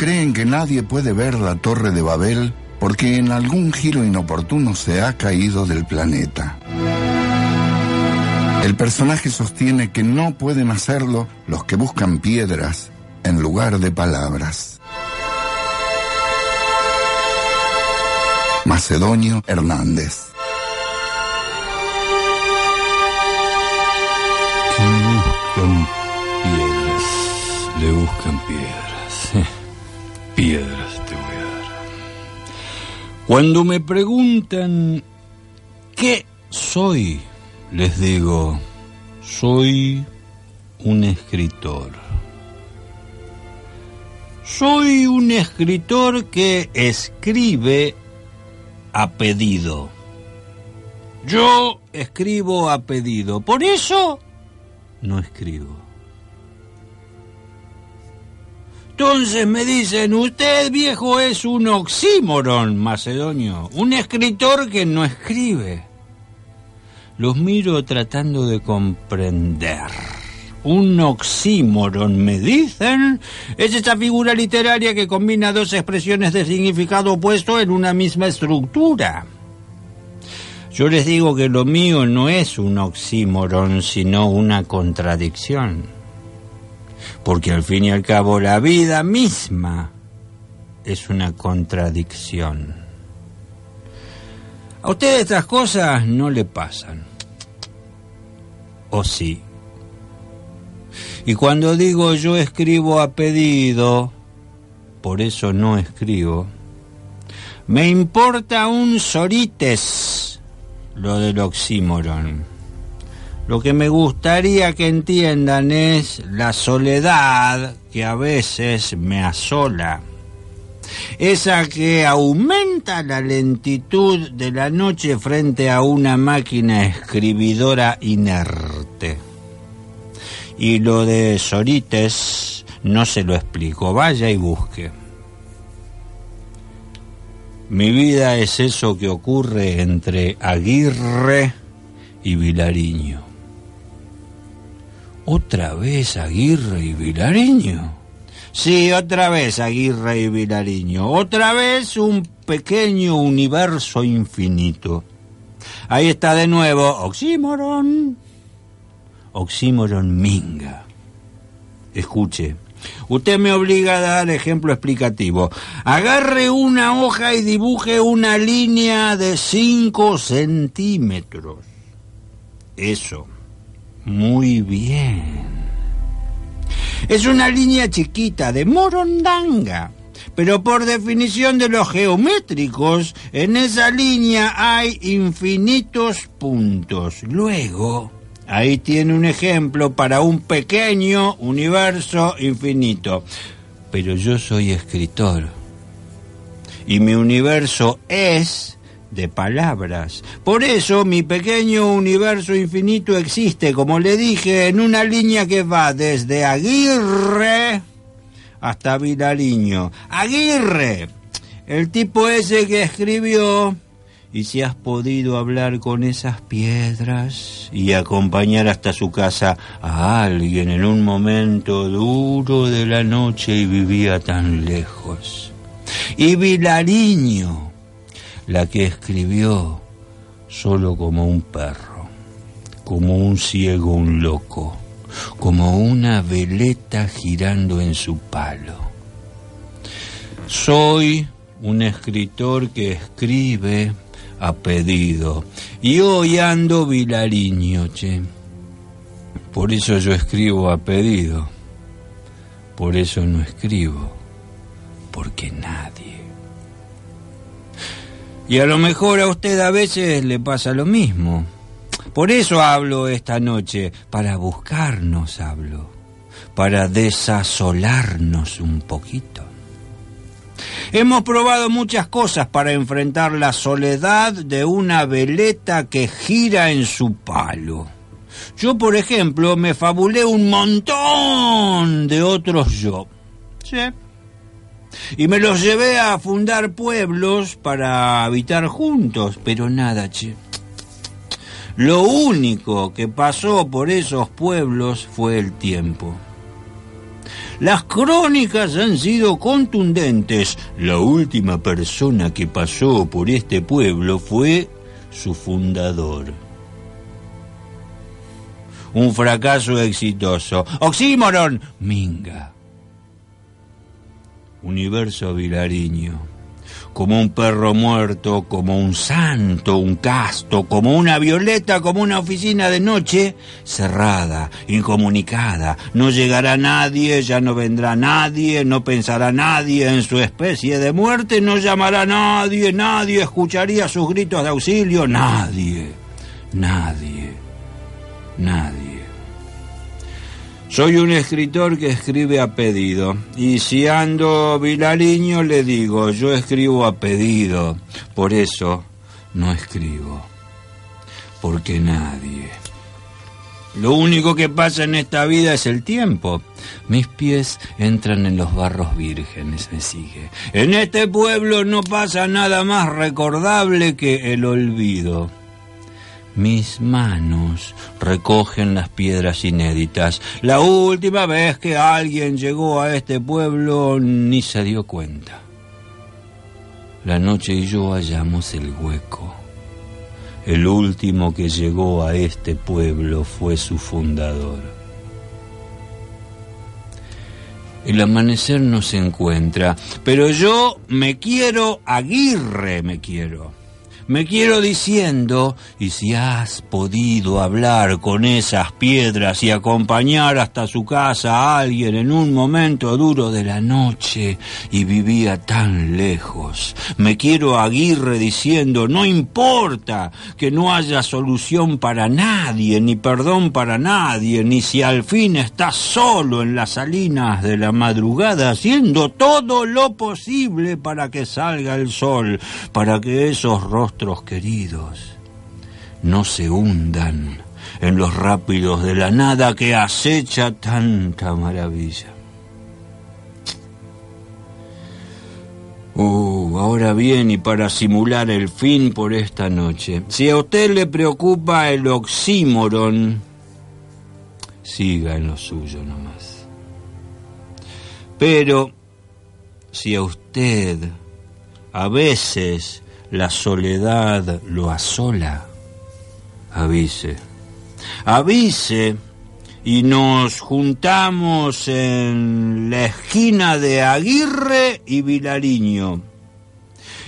creen que nadie puede ver la torre de Babel porque en algún giro inoportuno se ha caído del planeta. El personaje sostiene que no pueden hacerlo los que buscan piedras en lugar de palabras. Macedonio Hernández. buscan piedras, le buscan piedras. Piedras te voy a dar. Cuando me preguntan qué soy, les digo, soy un escritor. Soy un escritor que escribe a pedido. Yo escribo a pedido. Por eso no escribo. Entonces me dicen, usted viejo es un oxímoron, macedonio, un escritor que no escribe. Los miro tratando de comprender. Un oxímoron, me dicen, es esa figura literaria que combina dos expresiones de significado opuesto en una misma estructura. Yo les digo que lo mío no es un oxímoron, sino una contradicción. Porque al fin y al cabo la vida misma es una contradicción. A ustedes estas cosas no le pasan. ¿O sí? Y cuando digo yo escribo a pedido, por eso no escribo, me importa un sorites lo del oxímoron. Lo que me gustaría que entiendan es la soledad que a veces me asola. Esa que aumenta la lentitud de la noche frente a una máquina escribidora inerte. Y lo de Sorites no se lo explico, vaya y busque. Mi vida es eso que ocurre entre Aguirre y Vilariño. ¿Otra vez Aguirre y Vilariño? Sí, otra vez Aguirre y Vilariño. Otra vez un pequeño universo infinito. Ahí está de nuevo Oxímoron. Oxímoron Minga. Escuche. Usted me obliga a dar ejemplo explicativo. Agarre una hoja y dibuje una línea de 5 centímetros. Eso. Muy bien. Es una línea chiquita de morondanga. Pero por definición de los geométricos, en esa línea hay infinitos puntos. Luego, ahí tiene un ejemplo para un pequeño universo infinito. Pero yo soy escritor. Y mi universo es de palabras. Por eso mi pequeño universo infinito existe, como le dije, en una línea que va desde Aguirre hasta Vilariño. Aguirre, el tipo ese que escribió, y si has podido hablar con esas piedras y acompañar hasta su casa a alguien en un momento duro de la noche y vivía tan lejos. Y Vilariño, la que escribió solo como un perro, como un ciego, un loco, como una veleta girando en su palo. Soy un escritor que escribe a pedido y hoy ando vilariño, che. Por eso yo escribo a pedido, por eso no escribo, porque nadie. Y a lo mejor a usted a veces le pasa lo mismo. Por eso hablo esta noche, para buscarnos hablo, para desasolarnos un poquito. Hemos probado muchas cosas para enfrentar la soledad de una veleta que gira en su palo. Yo, por ejemplo, me fabulé un montón de otros yo. ¿Sí? Y me los llevé a fundar pueblos para habitar juntos, pero nada, che. Lo único que pasó por esos pueblos fue el tiempo. Las crónicas han sido contundentes. La última persona que pasó por este pueblo fue su fundador. Un fracaso exitoso. Oxímoron, Minga. Universo Vilariño como un perro muerto, como un santo, un casto, como una violeta, como una oficina de noche, cerrada, incomunicada. No llegará nadie, ya no vendrá nadie, no pensará nadie en su especie de muerte, no llamará nadie, nadie escucharía sus gritos de auxilio, nadie, nadie, nadie. Soy un escritor que escribe a pedido. Y si ando vilariño le digo, yo escribo a pedido. Por eso no escribo. Porque nadie. Lo único que pasa en esta vida es el tiempo. Mis pies entran en los barros vírgenes, me sigue. En este pueblo no pasa nada más recordable que el olvido. Mis manos recogen las piedras inéditas. La última vez que alguien llegó a este pueblo ni se dio cuenta. La noche y yo hallamos el hueco. El último que llegó a este pueblo fue su fundador. El amanecer no se encuentra, pero yo me quiero, Aguirre me quiero. Me quiero diciendo, y si has podido hablar con esas piedras y acompañar hasta su casa a alguien en un momento duro de la noche y vivía tan lejos, me quiero Aguirre diciendo, no importa que no haya solución para nadie, ni perdón para nadie, ni si al fin estás solo en las salinas de la madrugada haciendo todo lo posible para que salga el sol, para que esos rostros queridos no se hundan en los rápidos de la nada que acecha tanta maravilla. Uh, ahora bien, y para simular el fin por esta noche, si a usted le preocupa el oxímoron, siga en lo suyo nomás. Pero si a usted a veces la soledad lo asola, avise. Avise y nos juntamos en la esquina de Aguirre y Vilariño.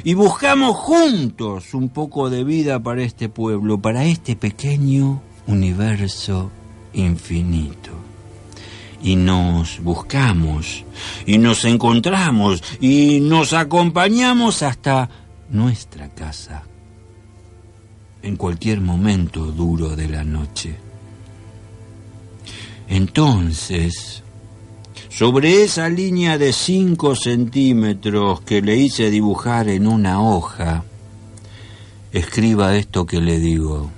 Y buscamos juntos un poco de vida para este pueblo, para este pequeño universo infinito. Y nos buscamos, y nos encontramos, y nos acompañamos hasta nuestra casa en cualquier momento duro de la noche. Entonces, sobre esa línea de cinco centímetros que le hice dibujar en una hoja, escriba esto que le digo.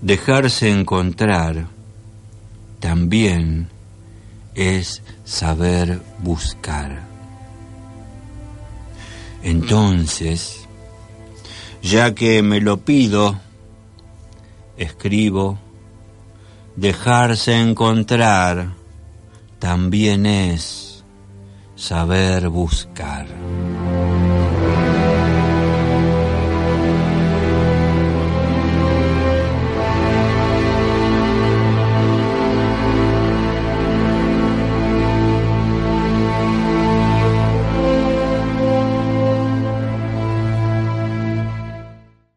Dejarse encontrar también es saber buscar. Entonces, ya que me lo pido, escribo, dejarse encontrar también es saber buscar.